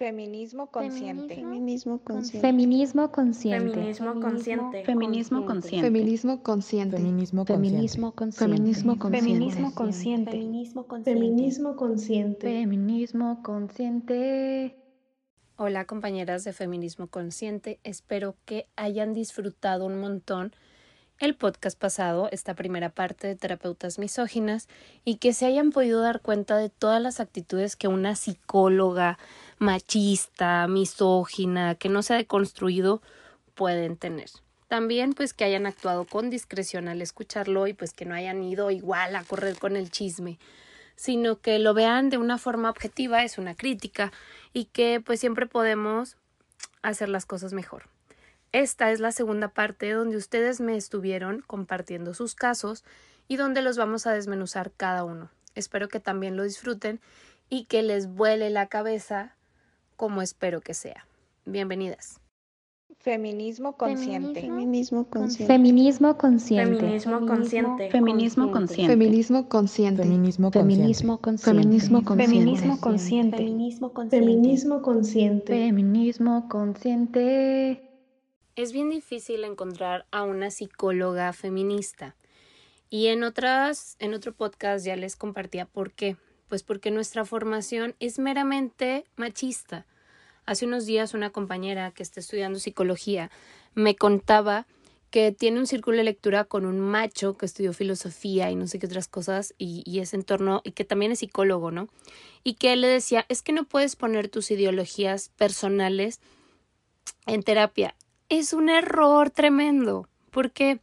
Feminismo consciente. Feminismo consciente. Feminismo consciente. Feminismo consciente. Feminismo consciente. Feminismo consciente. Feminismo consciente. Feminismo consciente. Feminismo consciente. Feminismo consciente. Hola compañeras de Feminismo Consciente, espero que hayan disfrutado un montón el podcast pasado, esta primera parte de terapeutas misóginas, y que se hayan podido dar cuenta de todas las actitudes que una psicóloga machista, misógina, que no se ha deconstruido, pueden tener. También pues que hayan actuado con discreción al escucharlo y pues que no hayan ido igual a correr con el chisme, sino que lo vean de una forma objetiva, es una crítica y que pues siempre podemos hacer las cosas mejor. Esta es la segunda parte donde ustedes me estuvieron compartiendo sus casos y donde los vamos a desmenuzar cada uno. Espero que también lo disfruten y que les vuele la cabeza como espero que sea. Bienvenidas. Feminismo consciente. Feminismo consciente. Feminismo consciente. Feminismo consciente. Feminismo consciente. Feminismo consciente. Feminismo consciente. Feminismo consciente. Feminismo consciente. Feminismo consciente. Feminismo consciente. Feminismo consciente. Es bien difícil encontrar a una psicóloga feminista. Y en otras, en otro podcast ya les compartía por qué. Pues porque nuestra formación es meramente machista. Hace unos días una compañera que está estudiando psicología me contaba que tiene un círculo de lectura con un macho que estudió filosofía y no sé qué otras cosas y, es en torno y que también es psicólogo, ¿no? Y que él le decía, es que no puedes poner tus ideologías personales en terapia. Es un error tremendo. ¿Por qué?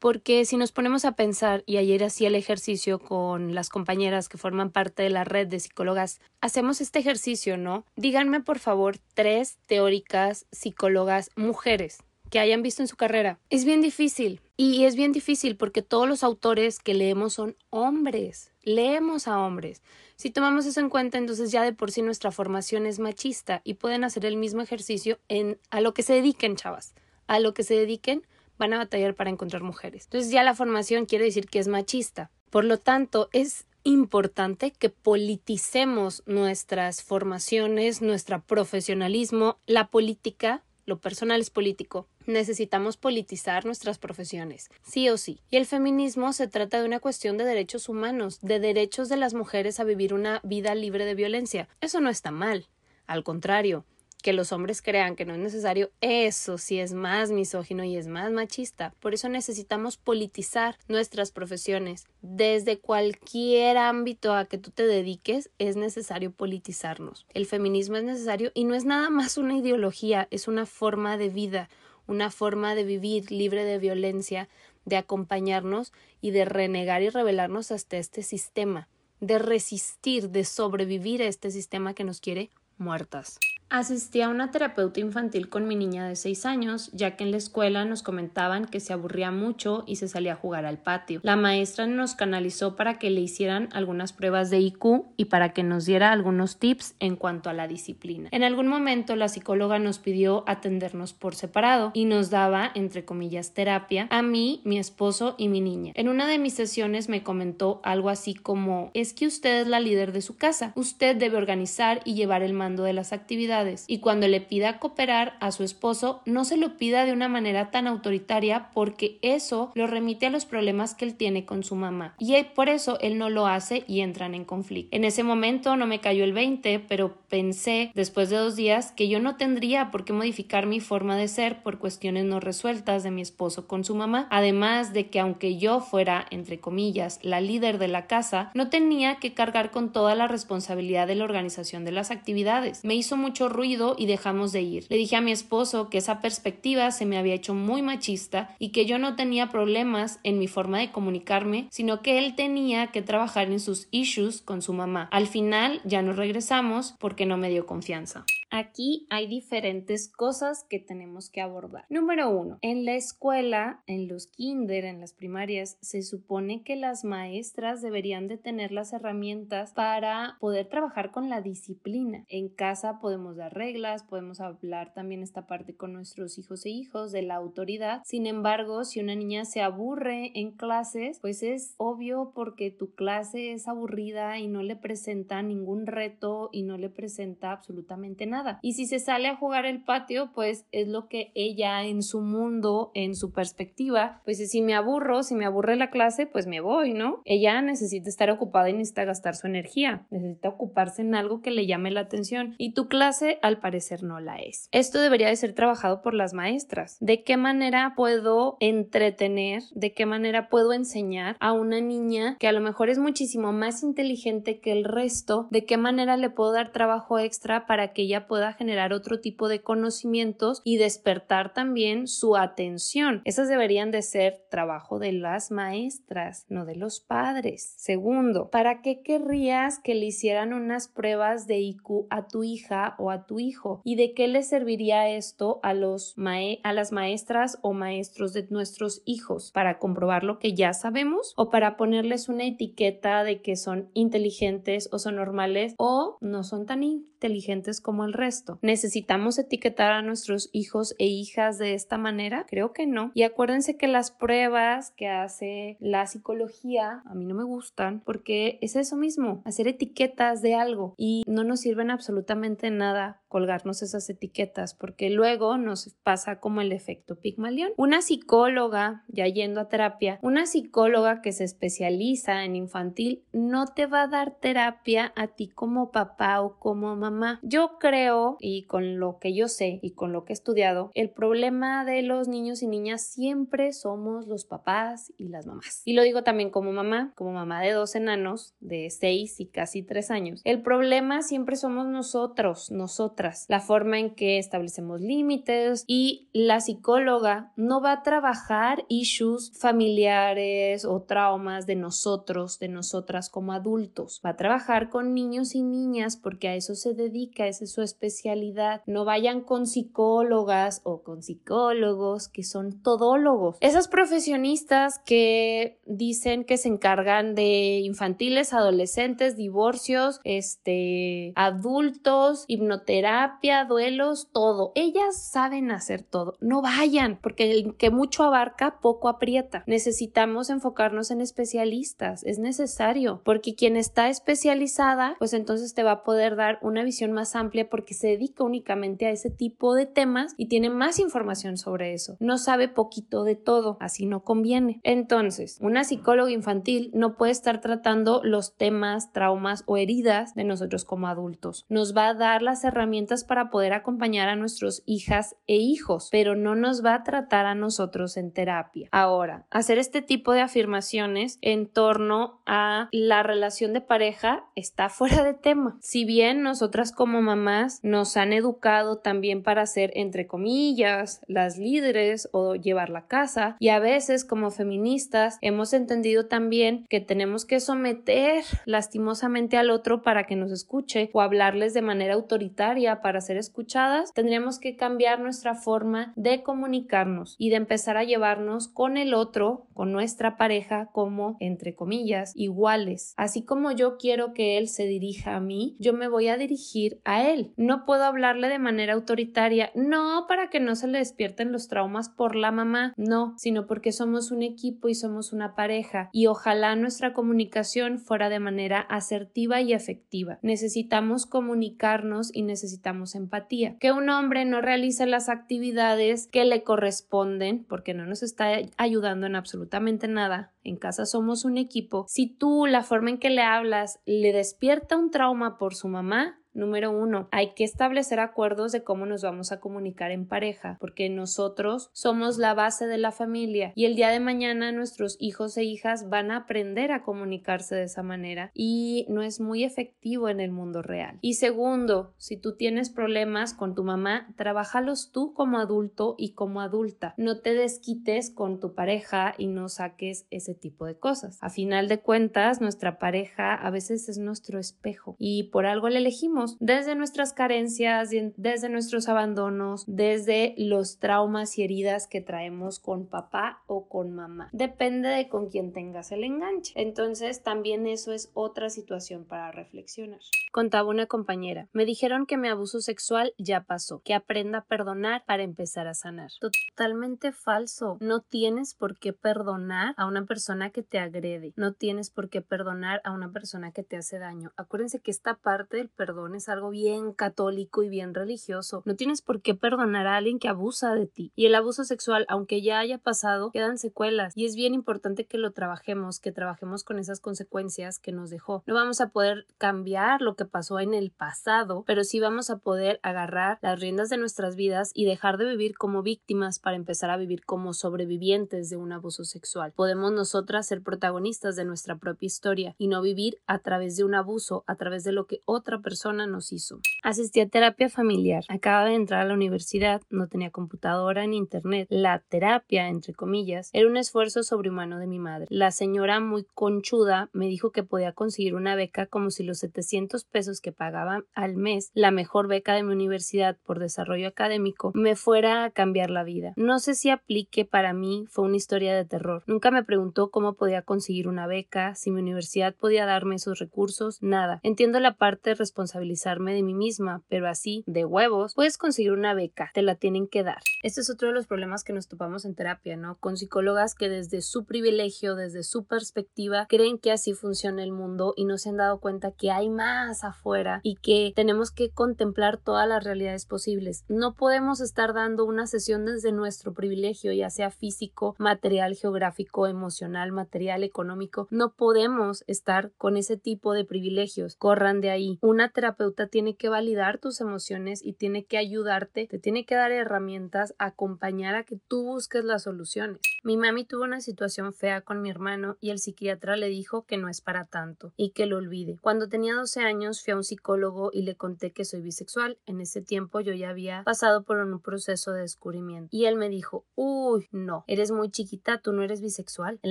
Porque si nos ponemos a pensar, y ayer hacía el ejercicio con las compañeras que forman parte de la red de psicólogas, hacemos este ejercicio, ¿no? Díganme por favor tres teóricas psicólogas mujeres que hayan visto en su carrera. Es bien difícil. Y es bien difícil porque todos los autores que leemos son hombres. Leemos a hombres. Si tomamos eso en cuenta, entonces ya de por sí nuestra formación es machista y pueden hacer el mismo ejercicio en a lo que se dediquen, chavas. A lo que se dediquen, van a batallar para encontrar mujeres. Entonces ya la formación quiere decir que es machista. Por lo tanto, es importante que politicemos nuestras formaciones, nuestro profesionalismo, la política, lo personal es político. Necesitamos politizar nuestras profesiones, sí o sí. Y el feminismo se trata de una cuestión de derechos humanos, de derechos de las mujeres a vivir una vida libre de violencia. Eso no está mal. Al contrario, que los hombres crean que no es necesario, eso sí es más misógino y es más machista. Por eso necesitamos politizar nuestras profesiones. Desde cualquier ámbito a que tú te dediques, es necesario politizarnos. El feminismo es necesario y no es nada más una ideología, es una forma de vida, una forma de vivir libre de violencia, de acompañarnos y de renegar y rebelarnos hasta este sistema, de resistir, de sobrevivir a este sistema que nos quiere muertas. Asistí a una terapeuta infantil con mi niña de 6 años, ya que en la escuela nos comentaban que se aburría mucho y se salía a jugar al patio. La maestra nos canalizó para que le hicieran algunas pruebas de IQ y para que nos diera algunos tips en cuanto a la disciplina. En algún momento la psicóloga nos pidió atendernos por separado y nos daba, entre comillas, terapia a mí, mi esposo y mi niña. En una de mis sesiones me comentó algo así como es que usted es la líder de su casa, usted debe organizar y llevar el mando de las actividades y cuando le pida cooperar a su esposo no se lo pida de una manera tan autoritaria porque eso lo remite a los problemas que él tiene con su mamá y por eso él no lo hace y entran en conflicto. En ese momento no me cayó el 20, pero pensé después de dos días que yo no tendría por qué modificar mi forma de ser por cuestiones no resueltas de mi esposo con su mamá, además de que aunque yo fuera, entre comillas, la líder de la casa, no tenía que cargar con toda la responsabilidad de la organización de las actividades. Me hizo mucho ruido y dejamos de ir. Le dije a mi esposo que esa perspectiva se me había hecho muy machista y que yo no tenía problemas en mi forma de comunicarme, sino que él tenía que trabajar en sus issues con su mamá. Al final ya nos regresamos porque no me dio confianza. Aquí hay diferentes cosas que tenemos que abordar. Número uno, en la escuela, en los kinder, en las primarias, se supone que las maestras deberían de tener las herramientas para poder trabajar con la disciplina. En casa podemos dar reglas, podemos hablar también esta parte con nuestros hijos e hijos de la autoridad. Sin embargo, si una niña se aburre en clases, pues es obvio porque tu clase es aburrida y no le presenta ningún reto y no le presenta absolutamente nada Y si se sale a jugar el patio, pues es lo que ella en su mundo, en su perspectiva, pues si me aburro, si me aburre la clase, pues me voy, ¿no? Ella necesita estar ocupada y necesita gastar su energía, necesita ocuparse en algo que le llame la atención y tu clase al parecer no la es. Esto debería de ser trabajado por las maestras. ¿De qué manera puedo entretener? ¿De qué manera puedo enseñar a una niña que a lo mejor es muchísimo más inteligente que el resto? ¿De qué manera le puedo dar trabajo extra para que ella pueda generar otro tipo de conocimientos y despertar también su atención? Esas deberían de ser trabajo de las maestras, no de los padres. Segundo, ¿para qué querrías que le hicieran unas pruebas de IQ a tu hija o a tu hijo? ¿Y de qué le serviría esto a los a las maestras o maestros de nuestros hijos para comprobar lo que ya sabemos o para ponerles una etiqueta de que son inteligentes o son normales o no son tan inteligentes como el resto. ¿Necesitamos etiquetar a nuestros hijos e hijas de esta manera? Creo que no. Y acuérdense que las pruebas que hace la psicología a mí no me gustan porque es eso mismo, hacer etiquetas de algo y no nos sirven absolutamente nada colgarnos esas etiquetas porque luego nos pasa como el efecto Pigmalión. Una psicóloga, ya yendo a terapia, una psicóloga que se especializa en infantil no te va a dar terapia a ti como papá o como mamá. Yo creo, y con lo que yo sé y con lo que he estudiado, el problema de los niños y niñas siempre somos los papás y las mamás. Y lo digo también como mamá, como mamá de dos enanos de seis y casi tres años. El problema siempre somos nosotros, nosotros la forma en que establecemos límites y la psicóloga no va a trabajar issues familiares o traumas de nosotros, de nosotras como adultos. Va a trabajar con niños y niñas porque a eso se dedica, esa es su especialidad. No vayan con psicólogas o con psicólogos que son todólogos. Esas profesionistas que dicen que se encargan de infantiles, adolescentes, divorcios, este, adultos, hipnoterapia, terapia, duelos, todo. Ellas saben hacer todo. No vayan, porque el que mucho abarca, poco aprieta. Necesitamos enfocarnos en especialistas. Es necesario, porque quien está especializada, pues entonces te va a poder dar una visión más amplia se dedica únicamente a ese tipo de temas y tiene más información sobre eso. No sabe poquito de todo, así no conviene. Entonces, una psicóloga infantil no puede estar tratando los temas, traumas o heridas de nosotros como adultos. Nos va a dar las herramientas para poder acompañar a nuestros hijas e hijos, pero no nos va a tratar a nosotros en terapia. Ahora, hacer este tipo de afirmaciones en torno a la relación de pareja está fuera de tema. Si bien nosotras como mamás nos han educado también para ser, entre comillas, las líderes o llevar la casa, y a veces como feministas hemos entendido también que tenemos que someter lastimosamente al otro para que nos escuche o hablarles de manera autoritaria para ser escuchadas, tendríamos que cambiar nuestra forma de comunicarnos y de empezar a llevarnos con el otro, con nuestra pareja, como, entre comillas, iguales. Así como yo quiero que él se dirija a mí, yo me voy a dirigir a él. No puedo hablarle de manera autoritaria, no para que no se le despierten los traumas por la mamá, no, sino porque somos un equipo y somos una pareja y ojalá nuestra comunicación fuera de manera asertiva y efectiva. Necesitamos comunicarnos y necesitamos empatía. Que un hombre no realice las actividades que le corresponden porque no nos está ayudando en absolutamente nada. En casa somos un equipo. Si tú la forma en que le hablas le despierta un trauma por su mamá, Número uno, hay que establecer acuerdos de cómo nos vamos a comunicar en pareja, porque nosotros somos la base de la familia y el día de mañana nuestros hijos e hijas van a aprender a comunicarse de esa manera y no es muy efectivo en el mundo real. Y segundo, si tú tienes problemas con tu mamá, trabájalos tú como adulto y como adulta. No te desquites con tu pareja y no saques ese tipo de cosas. A final de cuentas, nuestra pareja a veces es nuestro espejo y por algo le elegimos desde nuestras carencias, desde nuestros abandonos, desde los traumas y heridas que traemos con papá o con mamá. Depende de con quién tengas el enganche. Entonces también eso es otra situación para reflexionar. Contaba una compañera. Me dijeron que mi abuso sexual ya pasó, que aprenda a perdonar para empezar a sanar. Totalmente falso. No tienes por qué perdonar a una persona que te agrede. No tienes por qué perdonar a una persona que te hace daño. Acuérdense que esta parte del perdón es algo bien católico y bien religioso. No tienes por qué perdonar a alguien que abusa de ti. Y el abuso sexual, aunque ya haya pasado, quedan secuelas. Y es bien importante que lo trabajemos, que trabajemos con esas consecuencias que nos dejó. No vamos a poder cambiar lo que pasó en el pasado, pero sí vamos a poder agarrar las riendas de nuestras vidas y dejar de vivir como víctimas para empezar a vivir como sobrevivientes de un abuso sexual. Podemos nosotras ser protagonistas de nuestra propia historia y no vivir a través de un abuso, a través de lo que otra persona nos hizo. Asistí a terapia familiar. Acaba de entrar a la universidad, no tenía computadora ni internet. La terapia, entre comillas, era un esfuerzo sobrehumano de mi madre. La señora muy conchuda me dijo que podía conseguir una beca como si los 700 pesos que pagaba al mes, la mejor beca de mi universidad por desarrollo académico, me fuera a cambiar la vida. No sé si aplique para mí, fue una historia de terror. Nunca me preguntó cómo podía conseguir una beca, si mi universidad podía darme esos recursos, nada. Entiendo la parte de responsabilizarme de mí misma, pero así, de huevos, puedes conseguir una beca, te la tienen que dar. Este es otro de los problemas que nos topamos en terapia, ¿no? Con psicólogas que desde su privilegio, desde su perspectiva, creen que así funciona el mundo y no se han dado cuenta que hay más afuera y que tenemos que contemplar todas las realidades posibles. No podemos estar dando una sesión desde nuestro privilegio, ya sea físico, material, geográfico, emocional, material, económico. No podemos estar con ese tipo de privilegios. Corran de ahí. Una terapeuta tiene que validar tus emociones y tiene que ayudarte, te tiene que dar herramientas, acompañar a que tú busques las soluciones. Mi mami tuvo una situación fea con mi hermano y el psiquiatra le dijo que no es para tanto y que lo olvide. Cuando tenía 12 años fui a un psicólogo y le conté que soy bisexual. En ese tiempo yo ya había pasado por un proceso de descubrimiento. Y él me dijo, uy, no, eres muy chiquita, tú no eres bisexual. En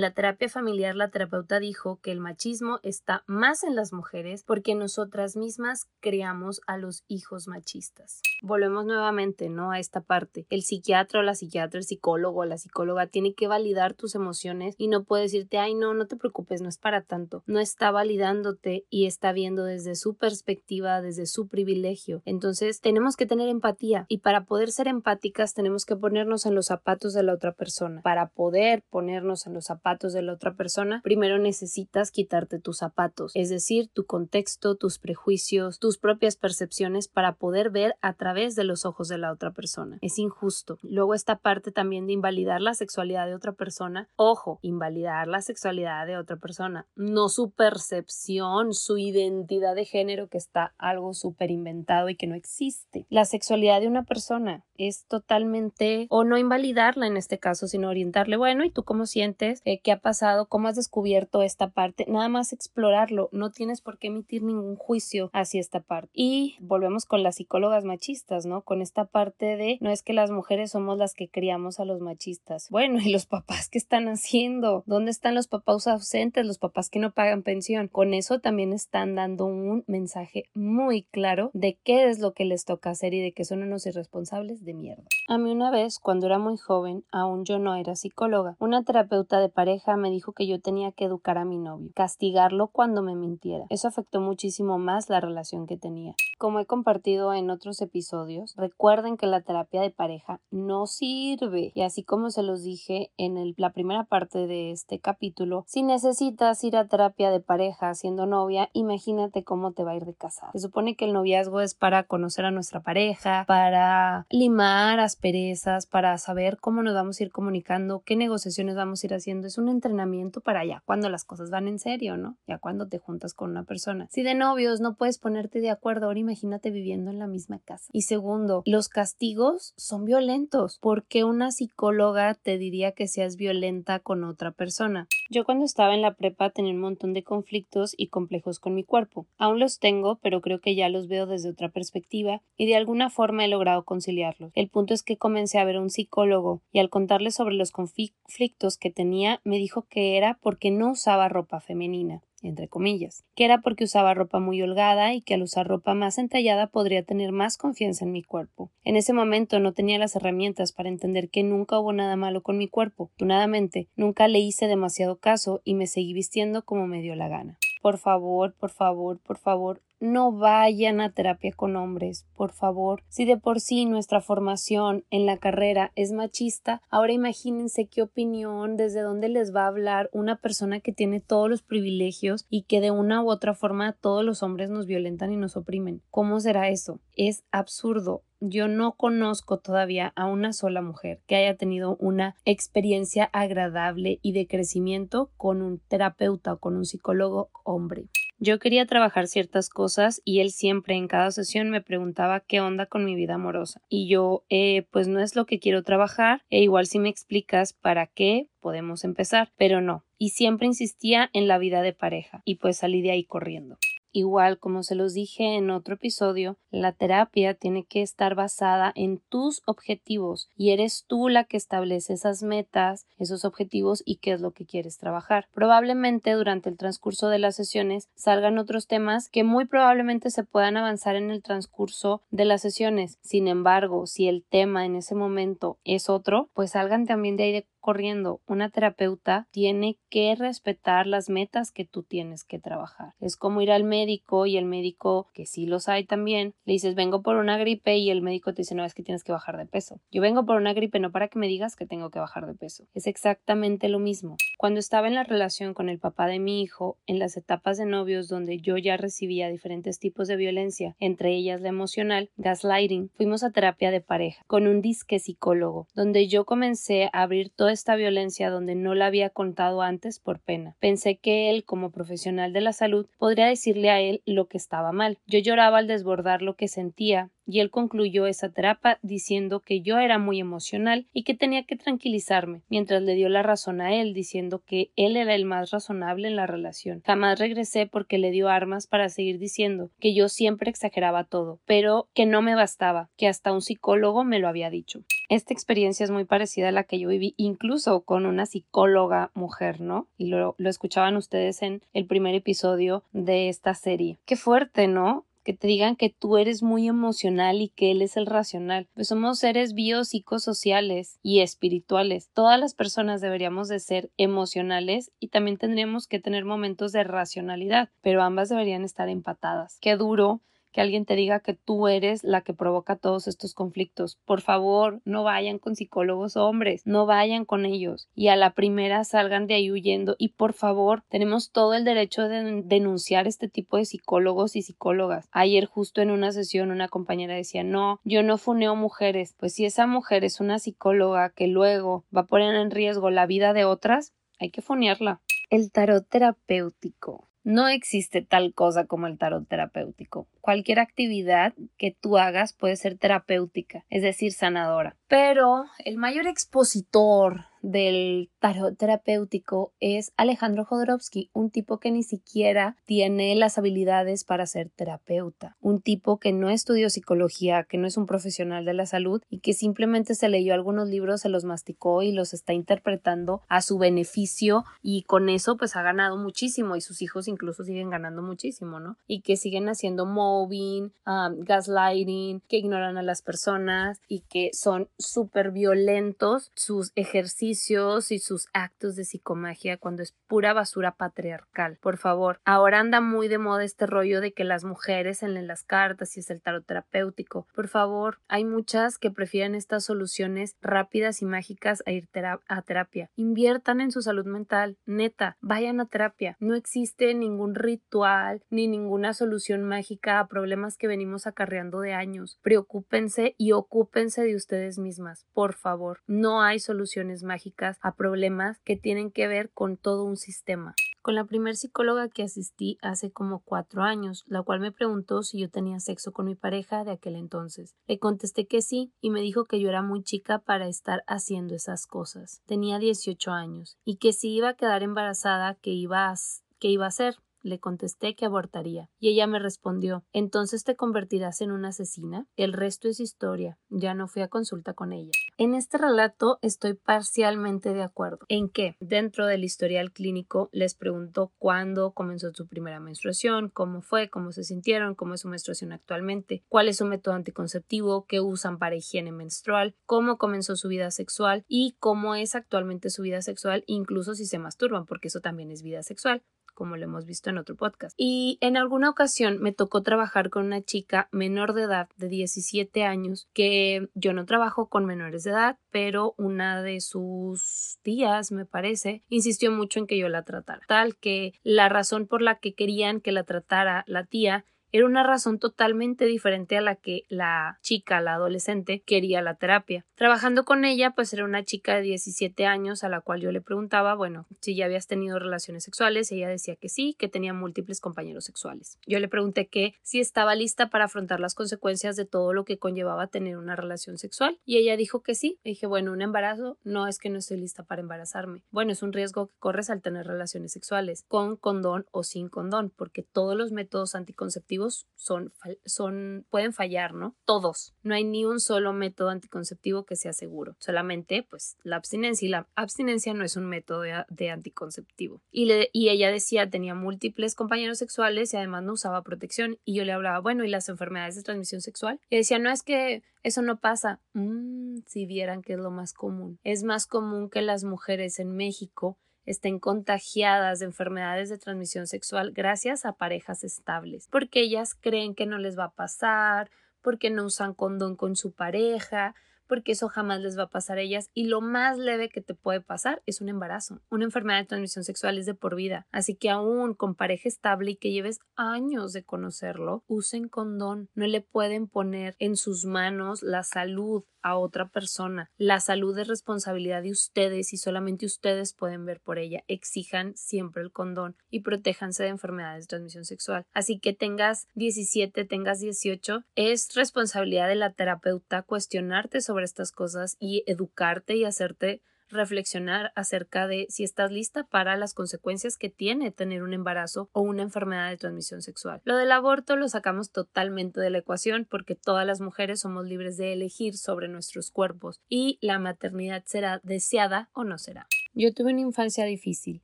la terapia familiar la terapeuta dijo que el machismo está más en las mujeres porque nosotras mismas creamos a los hijos machistas. Volvemos nuevamente, ¿no? A esta parte. El psiquiatra o la psiquiatra, el psicólogo o la psicóloga tiene que validar tus emociones y no puede decirte, ay, no, no te preocupes, no es para tanto. No está validándote y está viendo desde perspectiva, desde su privilegio. Entonces, tenemos que tener empatía y para poder ser empáticas tenemos que ponernos en los zapatos de la otra persona. Para poder ponernos en los zapatos de la otra persona, primero necesitas quitarte tus zapatos, es decir, tu contexto, tus prejuicios, tus propias percepciones para poder ver a través de los ojos de la otra persona. Es injusto. Luego esta parte también de invalidar la sexualidad de otra persona. Ojo, invalidar la sexualidad de otra persona, no su percepción, su identidad de género que está algo súper inventado y que no existe. La sexualidad de una persona es totalmente, o no invalidarla en este caso, sino orientarle, bueno, ¿y tú cómo sientes? Eh, ¿Qué ha pasado? ¿Cómo has descubierto esta parte? Nada más explorarlo, no tienes por qué emitir ningún juicio hacia esta parte. Y volvemos con las psicólogas machistas, ¿no? Con esta parte de, no es que las mujeres somos las que criamos a los machistas. Bueno, ¿y los papás qué están haciendo? ¿Dónde están los papás ausentes, los papás que no pagan pensión? Con eso también están dando un mensaje muy claro de qué es lo que les toca hacer y de que son unos irresponsables de mierda. A mí una vez, cuando era muy joven, aún yo no era psicóloga, una terapeuta de pareja me dijo que yo tenía que educar a mi novio, castigarlo cuando me mintiera. Eso afectó muchísimo más la relación que tenía. Como he compartido en otros episodios, recuerden que la terapia de pareja no sirve. Y así como se los dije en la primera parte de este capítulo, si necesitas ir a terapia de pareja siendo novia, imagínate cómo te va a ir de casada. Se supone que el noviazgo es para conocer a nuestra pareja, para limar asperezas, para saber cómo nos vamos a ir comunicando, qué negociaciones vamos a ir haciendo. Es un entrenamiento para ya cuando las cosas van en serio, ¿no? Ya cuando te juntas con una persona. Si de novios no puedes ponerte de acuerdo, ahora imagínate viviendo en la misma casa. Y segundo, los castigos son violentos. porque una psicóloga te diría que seas violenta con otra persona? Yo cuando estaba en la prepa tenía un montón de conflictos y complejos con mi cuerpo. Aún los tengo, pero creo que ya los veo desde otra perspectiva y de alguna forma he logrado conciliarlos. El punto es que comencé a ver a un psicólogo y al contarle sobre los conflictos que tenía me dijo que era porque no usaba ropa femenina entre comillas, que era porque usaba ropa muy holgada y que al usar ropa más entallada podría tener más confianza en mi cuerpo. En ese momento no tenía las herramientas para entender que nunca hubo nada malo con mi cuerpo. Afortunadamente, nunca le hice demasiado caso y me seguí vistiendo como me dio la gana. Por favor, por favor, por favor, no vayan a terapia con hombres, por favor. Si de por sí nuestra formación en la carrera es machista, ahora imagínense qué opinión, desde dónde les va a hablar una persona que tiene todos los privilegios y que de una u otra forma todos los hombres nos violentan y nos oprimen. ¿Cómo será eso? Es absurdo yo no conozco todavía a una sola mujer que haya tenido una experiencia agradable y de crecimiento con un terapeuta o con un psicólogo hombre. Yo quería trabajar ciertas cosas y él siempre en cada sesión me preguntaba qué onda con mi vida amorosa. Y yo, eh, pues no es lo que quiero trabajar, e igual si me explicas para qué podemos empezar, pero no. Y siempre insistía en la vida de pareja y pues salí de ahí corriendo. Igual, como se los dije en otro episodio, la terapia tiene que estar basada en tus objetivos y eres tú la que establece esas metas, esos objetivos y qué es lo que quieres trabajar. Probablemente durante el transcurso de las sesiones salgan otros temas que muy probablemente se puedan avanzar en el transcurso de las sesiones. Sin embargo, si el tema en ese momento es otro, pues salgan también de ahí de corriendo. Una terapeuta tiene que respetar las metas que tú tienes que trabajar. Es como ir al médico y el médico, que sí los hay también, le dices vengo por una gripe y el médico te dice no es que tienes que bajar de peso. Yo vengo por una gripe no para que me digas que tengo que bajar de peso. Es exactamente lo mismo. Cuando estaba en la relación con el papá de mi hijo, en las etapas de novios donde yo ya recibía diferentes tipos de violencia, entre ellas la emocional, gaslighting, fuimos a terapia de pareja con un disque psicólogo, donde yo comencé a abrir todo esta violencia donde no la había contado antes por pena. Pensé que él, como profesional de la salud, podría decirle a él lo que estaba mal. Yo lloraba al desbordar lo que sentía, y él concluyó esa terapia diciendo que yo era muy emocional y que tenía que tranquilizarme, mientras le dio la razón a él diciendo que él era el más razonable en la relación. Jamás regresé porque le dio armas para seguir diciendo que yo siempre exageraba todo, pero que no me bastaba, que hasta un psicólogo me lo había dicho. Esta experiencia es muy parecida a la que yo viví incluso con una psicóloga mujer, ¿no? Y lo, lo escuchaban ustedes en el primer episodio de esta serie. Qué fuerte, ¿no? Que te digan que tú eres muy emocional y que él es el racional. Pues somos seres biopsicosociales y espirituales. Todas las personas deberíamos de ser emocionales y también tendríamos que tener momentos de racionalidad, pero ambas deberían estar empatadas. Qué duro que alguien te diga que tú eres la que provoca todos estos conflictos. Por favor, no vayan con psicólogos hombres, no vayan con ellos y a la primera salgan de ahí huyendo y por favor, tenemos todo el derecho de denunciar este tipo de psicólogos y psicólogas. Ayer justo en una sesión una compañera decía, no, yo no funeo mujeres. Pues si esa mujer es una psicóloga que luego va a poner en riesgo la vida de otras, hay que funearla. El tarot terapéutico. No existe tal cosa como el tarot terapéutico. Cualquier actividad que tú hagas puede ser terapéutica, es decir, sanadora. Pero el mayor expositor del tarot terapéutico es Alejandro Jodorowsky, un tipo que ni siquiera tiene las habilidades para ser terapeuta, un tipo que no estudió psicología, que no es un profesional de la salud y que simplemente se leyó algunos libros, se los masticó y los está interpretando a su beneficio y con eso pues ha ganado muchísimo y sus hijos incluso siguen ganando muchísimo, ¿no? Y que siguen haciendo mobbing, um, gaslighting, que ignoran a las personas y que son súper violentos sus ejercicios y sus actos de psicomagia cuando es pura basura patriarcal. Por favor, ahora anda muy de moda este rollo de que las mujeres en las cartas y es el tarot terapéutico. Por favor, hay muchas que prefieren estas soluciones rápidas y mágicas a ir a terapia. Inviertan en su salud mental, neta, vayan a terapia. No existe ningún ritual ni ninguna solución mágica a problemas que venimos acarreando de años. Preocúpense y ocúpense de ustedes mismas, por favor. No hay soluciones mágicas a problemas que tienen que ver con todo un sistema. Con la primer psicóloga que asistí hace como cuatro años, la cual me preguntó si yo tenía sexo con mi pareja de aquel entonces. Le contesté que sí y me dijo que yo era muy chica para estar haciendo esas cosas. Tenía 18 años y que si iba a quedar embarazada, que iba a, que iba a hacer. Le contesté que abortaría, y ella me respondió ¿Entonces te convertirás en una asesina? El resto es historia. Ya no fui a consulta con ella. En este relato estoy parcialmente de acuerdo en que dentro del historial clínico les preguntó cuándo comenzó su primera menstruación, cómo fue, cómo se sintieron, cómo es su menstruación actualmente, cuál es su método anticonceptivo, qué usan para higiene menstrual, cómo comenzó su vida sexual y cómo es actualmente su vida sexual, incluso si se masturban, porque eso también es vida sexual como lo hemos visto en otro podcast. Y en alguna ocasión me tocó trabajar con una chica menor de edad, de 17 años, que yo no trabajo con menores de edad, pero una de sus tías, me parece, insistió mucho en que yo la tratara. Tal que la razón por la que querían que la tratara la tía era una razón totalmente diferente a la que la chica, la adolescente, quería la terapia. Trabajando con ella, pues era una chica de 17 años a la cual yo le preguntaba, bueno, si ya habías tenido relaciones sexuales, ella decía que sí, que tenía múltiples compañeros sexuales. Yo le pregunté que si estaba lista para afrontar las consecuencias de todo lo que conllevaba tener una relación sexual y ella dijo que sí. dije, bueno, un embarazo no es que no estoy lista para embarazarme. Bueno, es un riesgo que corres al tener relaciones sexuales, con condón o sin condón, porque todos los métodos anticonceptivos son, son, pueden fallar, ¿no? Todos. No hay ni un solo método anticonceptivo que sea seguro. Solamente, pues, la abstinencia. Y la abstinencia no es un método de, anticonceptivo. Y, le, y ella decía, tenía múltiples compañeros sexuales y además no usaba protección. Y yo le hablaba, bueno, ¿y las enfermedades de transmisión sexual? Y decía, no es que eso no pasa. Mm, si vieran que es lo más común. Es más común que las mujeres en México estén contagiadas de enfermedades de transmisión sexual gracias a parejas estables, porque ellas creen que no les va a pasar, porque no usan condón con su pareja, porque eso jamás les va a pasar a ellas y lo más leve que te puede pasar es un embarazo. Una enfermedad de transmisión sexual es de por vida, así que aún con pareja estable y que lleves años de conocerlo, usen condón, no le pueden poner en sus manos la salud a otra persona. La salud es responsabilidad de ustedes y solamente ustedes pueden ver por ella. Exijan siempre el condón y protéjanse de enfermedades de transmisión sexual. Así que tengas 17, tengas 18, es responsabilidad de la terapeuta cuestionarte sobre estas cosas y educarte y hacerte reflexionar acerca de si estás lista para las consecuencias que tiene tener un embarazo o una enfermedad de transmisión sexual. Lo del aborto lo sacamos totalmente de la ecuación porque todas las mujeres somos libres de elegir sobre nuestros cuerpos y la maternidad será deseada o no será. Yo tuve una infancia difícil.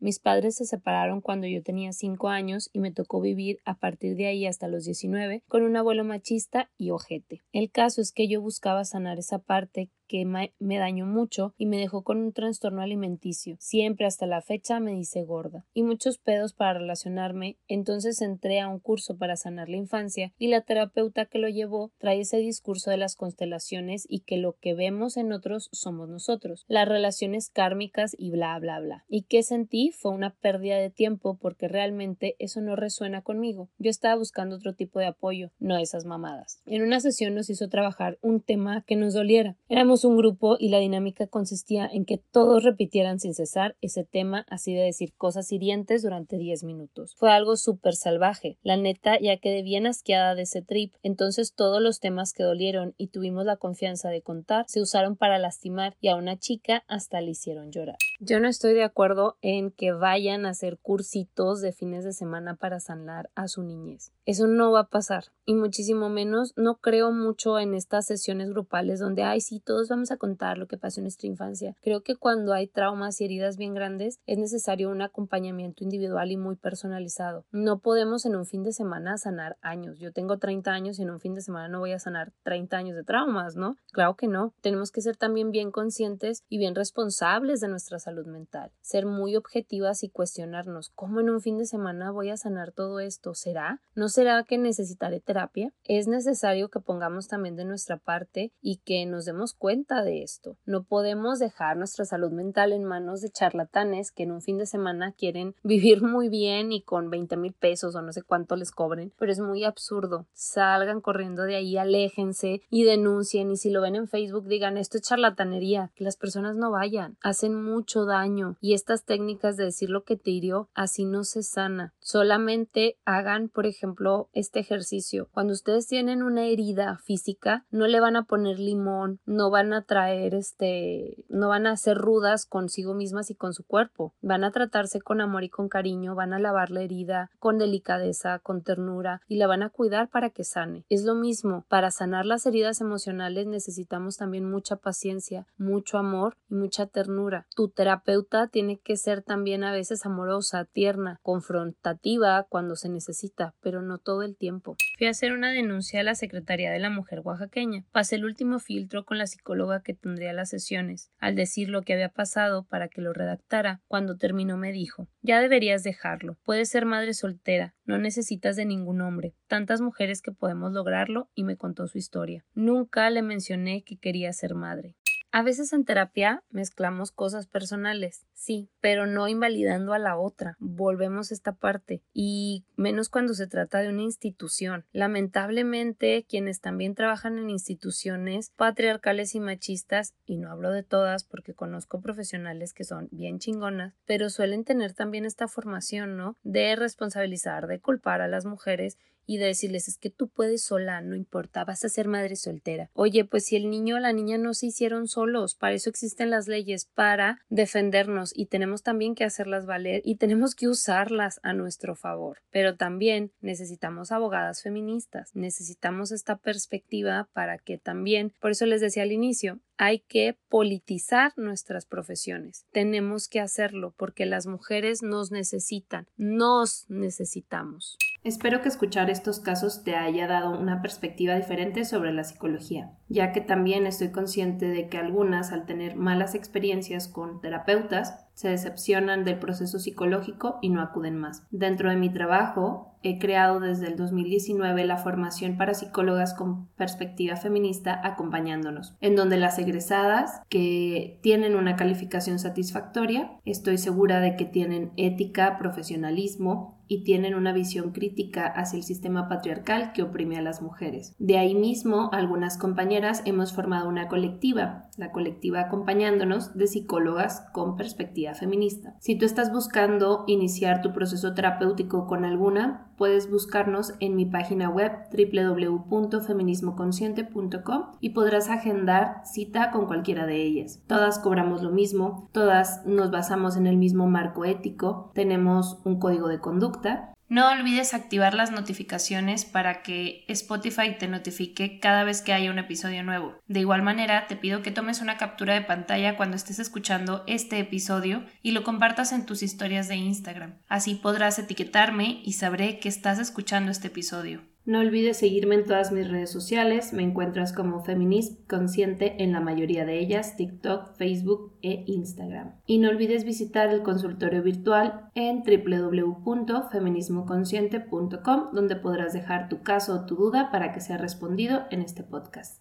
Mis padres se separaron cuando yo tenía 5 años y me tocó vivir a partir de ahí hasta los 19 con un abuelo machista y ojete. El caso es que yo buscaba sanar esa parte que me dañó mucho y me dejó con un trastorno alimenticio. Siempre hasta la fecha me dice gorda. Y muchos pedos para relacionarme, entonces entré a un curso para sanar la infancia y la terapeuta que lo llevó trae ese discurso de las constelaciones y que lo que vemos en otros somos nosotros, las relaciones kármicas y bla bla bla. ¿Y qué sentí? Fue una pérdida de tiempo porque realmente eso no resuena conmigo. Yo estaba buscando otro tipo de apoyo, no esas mamadas. En una sesión nos hizo trabajar un tema que nos doliera. Éramos un grupo y la dinámica consistía en que todos repitieran sin cesar ese tema, así de decir cosas hirientes durante 10 minutos. Fue algo súper salvaje. La neta ya quedé bien asqueada de ese trip. Entonces todos los temas que dolieron y tuvimos la confianza de contar se usaron para lastimar y a una chica hasta le hicieron llorar. Yo no estoy de acuerdo en que vayan a hacer cursitos de fines de semana para sanar a su niñez. Eso no va a pasar. Y muchísimo menos no creo mucho en estas sesiones grupales donde, ay, sí, todos vamos a contar lo que pasó en nuestra infancia. Creo que cuando hay traumas y heridas bien grandes es necesario un acompañamiento individual y muy personalizado. No podemos en un fin de semana sanar años. Yo tengo 30 años y en un fin de semana no voy a sanar 30 años de traumas, ¿no? Claro que no. Tenemos que ser también bien conscientes y bien responsables de nuestra salud mental, ser muy objetivas y cuestionarnos cómo en un fin de semana voy a sanar todo esto. ¿Será? ¿No será que necesitaré terapia? Es necesario que pongamos también de nuestra parte y que nos demos cuenta de esto. No podemos dejar nuestra salud mental en manos de charlatanes que en un fin de semana quieren vivir muy bien y con 20 mil pesos o no sé cuánto les cobren, pero es muy absurdo. Salgan corriendo de ahí, aléjense y denuncien y si lo ven en Facebook digan esto es charlatanería, las personas no vayan, hacen daño y estas técnicas de decir lo que te hirió así no se sana. Solamente hagan, por ejemplo, este ejercicio. Cuando ustedes tienen una herida física, no le van a poner limón, no van a traer este, no van a ser rudas consigo mismas y con su cuerpo. Van a tratarse con amor y con cariño, van a lavar la herida con delicadeza, con ternura y la van a cuidar para que sane. Es lo mismo, para sanar las heridas emocionales necesitamos también mucha paciencia, mucho amor y mucha ternura. Tu terapeuta tiene que ser también a veces amorosa, tierna, confrontativa cuando se necesita, pero no todo el tiempo. Fui a hacer una denuncia a la Secretaría de la Mujer Oaxaqueña. Pasé el último filtro con la psicóloga que tendría las sesiones. Al decir lo que había pasado para que lo redactara, cuando terminó me dijo Ya deberías dejarlo. Puedes ser madre soltera, no necesitas de ningún hombre. Tantas mujeres que podemos lograrlo y me contó su historia. Nunca le mencioné que quería ser madre. A veces en terapia mezclamos cosas personales, sí, pero no invalidando a la otra. Volvemos a esta parte y menos cuando se trata de una institución. Lamentablemente, quienes también trabajan en instituciones patriarcales y machistas, y no hablo de todas porque conozco profesionales que son bien chingonas, pero suelen tener también esta formación, ¿no? De responsabilizar, de culpar a las mujeres y de decirles es que tú puedes sola, no importa, vas a ser madre soltera. Oye, pues si el niño o la niña no se hicieron solos, para eso existen las leyes, para defendernos y tenemos también que hacerlas valer y tenemos que usarlas a nuestro favor. Pero también necesitamos abogadas feministas, necesitamos esta perspectiva para que también, por eso les decía al inicio, hay que politizar nuestras profesiones. Tenemos que hacerlo porque las mujeres nos necesitan, nos necesitamos. Espero que escuchar estos casos te haya dado una perspectiva diferente sobre la psicología, ya que también estoy consciente de que algunas, al tener malas experiencias con terapeutas, se decepcionan del proceso psicológico y no acuden más. Dentro de mi trabajo, he creado desde el 2019 la formación para psicólogas con perspectiva feminista acompañándonos, en donde las egresadas que tienen una calificación satisfactoria, estoy segura de que tienen ética, profesionalismo y tienen una visión crítica hacia el sistema patriarcal que oprime a las mujeres. De ahí mismo, algunas compañeras hemos formado una colectiva, la colectiva acompañándonos de psicólogas con perspectiva feminista. Si tú estás buscando iniciar tu proceso terapéutico con alguna, puedes buscarnos en mi página web www.feminismoconsciente.com y podrás agendar cita con cualquiera de ellas. Todas cobramos lo mismo, todas nos basamos en el mismo marco ético, tenemos un código de conducta no olvides activar las notificaciones para que Spotify te notifique cada vez que haya un episodio nuevo. De igual manera, te pido que tomes una captura de pantalla cuando estés escuchando este episodio y lo compartas en tus historias de Instagram. Así podrás etiquetarme y sabré que estás escuchando este episodio. No olvides seguirme en todas mis redes sociales, me encuentras como Feminist Consciente en la mayoría de ellas, TikTok, Facebook e Instagram. Y no olvides visitar el consultorio virtual en www.feminismoconsciente.com donde podrás dejar tu caso o tu duda para que sea respondido en este podcast.